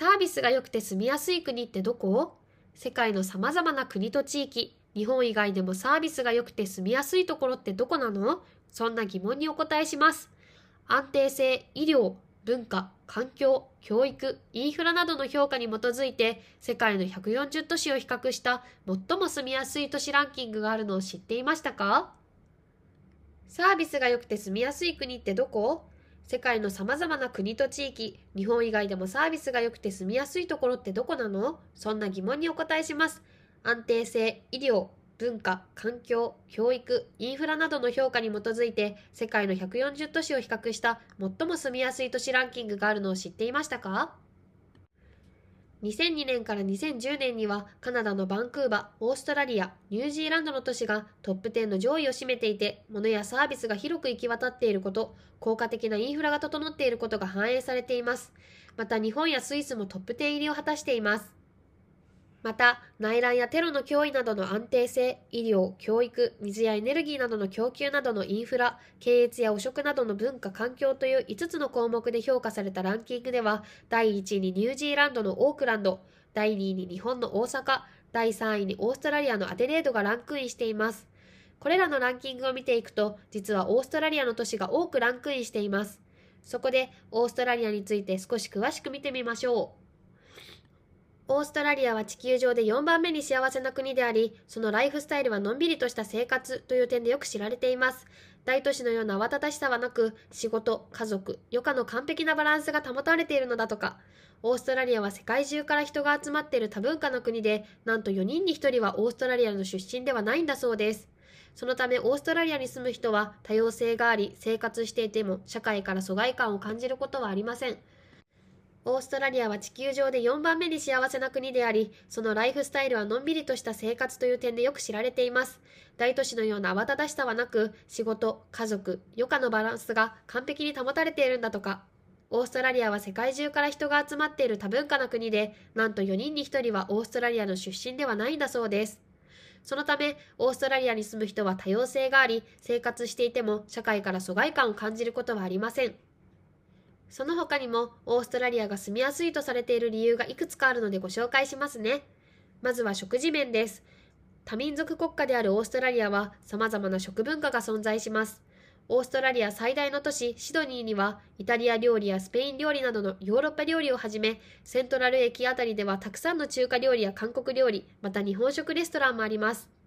サービスが良くて住みやすい国ってどこ？世界の様々な国と地域、日本以外でもサービスが良くて住みやすいところってどこなの？そんな疑問にお答えします。安定性、医療、文化、環境、教育、インフラなどの評価に基づいて世界の140都市を比較した最も住みやすい都市ランキングがあるのを知っていましたか？サービスが良くて住みやすい国ってどこ？世界の様々な国と地域、日本以外でもサービスが良くて住みやすいところってどこなの？そんな疑問にお答えします。安定性、医療、文化、環境、教育、インフラなどの評価に基づいて世界の140都市を比較した最も住みやすい都市ランキングがあるのを知っていましたか？2002年から2010年にはカナダのバンクーバー、オーストラリア、ニュージーランドの都市がトップ10の上位を占めていて、物やサービスが広く行き渡っていること、効果的なインフラが整っていることが反映されています。また日本やスイスもトップ10入りを果たしています。また、内乱やテロの脅威などの安定性、医療、教育、水やエネルギーなどの供給などのインフラ、経営や汚職などの文化、環境という5つの項目で評価されたランキングでは、第1位にニュージーランドのオークランド、第2位に日本の大阪、第3位にオーストラリアのアデレードがランクインしています。これらのランキングを見ていくと、実はオーストラリアの都市が多くランクインしています。そこで、オーストラリアについて少し詳しく見てみましょう。オーストラリアは地球上で4番目に幸せな国であり、そのライフスタイルはのんびりとした生活という点でよく知られています。大都市のような慌ただしさはなく、仕事、家族、余暇の完璧なバランスが保たれているのだとか。オーストラリアは世界中から人が集まっている多文化の国で、なんと4人に1人はオーストラリアの出身ではないんだそうです。そのためオーストラリアに住む人は多様性があり、生活していても社会から疎外感を感じることはありません。オーストラリアは地球上で4番目に幸せな国であり、そのライフスタイルはのんびりとした生活という点でよく知られています。大都市のような慌ただしさはなく、仕事、家族、余暇のバランスが完璧に保たれているんだとか。オーストラリアは世界中から人が集まっている多文化な国で、なんと4人に1人はオーストラリアの出身ではないんだそうです。そのため、オーストラリアに住む人は多様性があり、生活していても社会から疎外感を感じることはありません。その他にもオーストラリアが住みやすいとされている理由がいくつかあるのでご紹介しますね。まずは食事面です。多民族国家であるオーストラリアは様々な食文化が存在します。オーストラリア最大の都市シドニーにはイタリア料理やスペイン料理などのヨーロッパ料理をはじめセントラル駅あたりではたくさんの中華料理や韓国料理また日本食レストランもあります。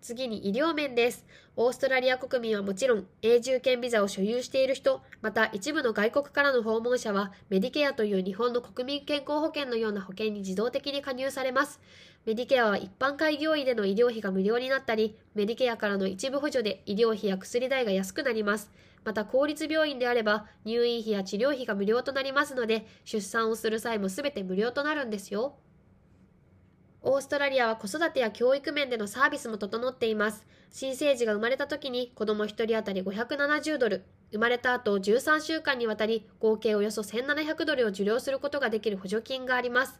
次に医療面です。オーストラリア国民はもちろん、永住権ビザを所有している人、また一部の外国からの訪問者は、メディケアという日本の国民健康保険のような保険に自動的に加入されます。メディケアは一般開業医での医療費が無料になったり、メディケアからの一部補助で医療費や薬代が安くなります。また公立病院であれば入院費や治療費が無料となりますので、出産をする際も全て無料となるんですよ。オーストラリアは子育てや教育面でのサービスも整っています。新生児が生まれた時に子供1人当たり570ドル、生まれた後13週間にわたり合計およそ1700ドルを受領することができる補助金があります。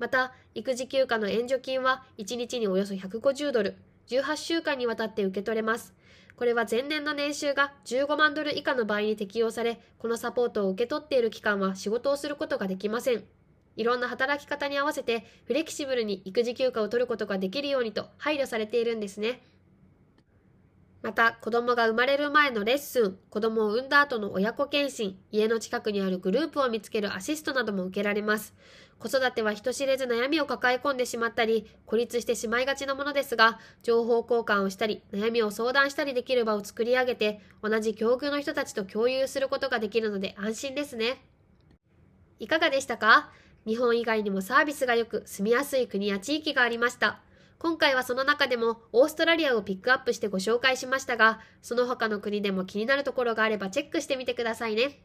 また、育児休暇の援助金は1日におよそ150ドル、18週間にわたって受け取れます。これは前年の年収が15万ドル以下の場合に適用され、このサポートを受け取っている期間は仕事をすることができません。いろんな働き方に合わせてフレキシブルに育児休暇を取ることができるようにと配慮されているんですね。また、子供が生まれる前のレッスン、子供を産んだ後の親子検診、家の近くにあるグループを見つけるアシストなども受けられます。子育ては人知れず悩みを抱え込んでしまったり、孤立してしまいがちなものですが、情報交換をしたり、悩みを相談したりできる場を作り上げて、同じ境遇の人たちと共有することができるので安心ですね。いかがでしたか？日本以外にもサービスが良く住みやすい国や地域がありました。今回はその中でもオーストラリアをピックアップしてご紹介しましたが、その他の国でも気になるところがあればチェックしてみてくださいね。